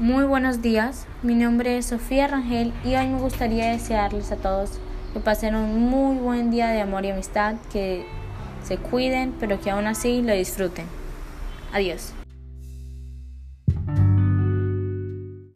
Muy buenos días, mi nombre es Sofía Rangel y hoy me gustaría desearles a todos que pasen un muy buen día de amor y amistad, que se cuiden, pero que aún así lo disfruten. Adiós.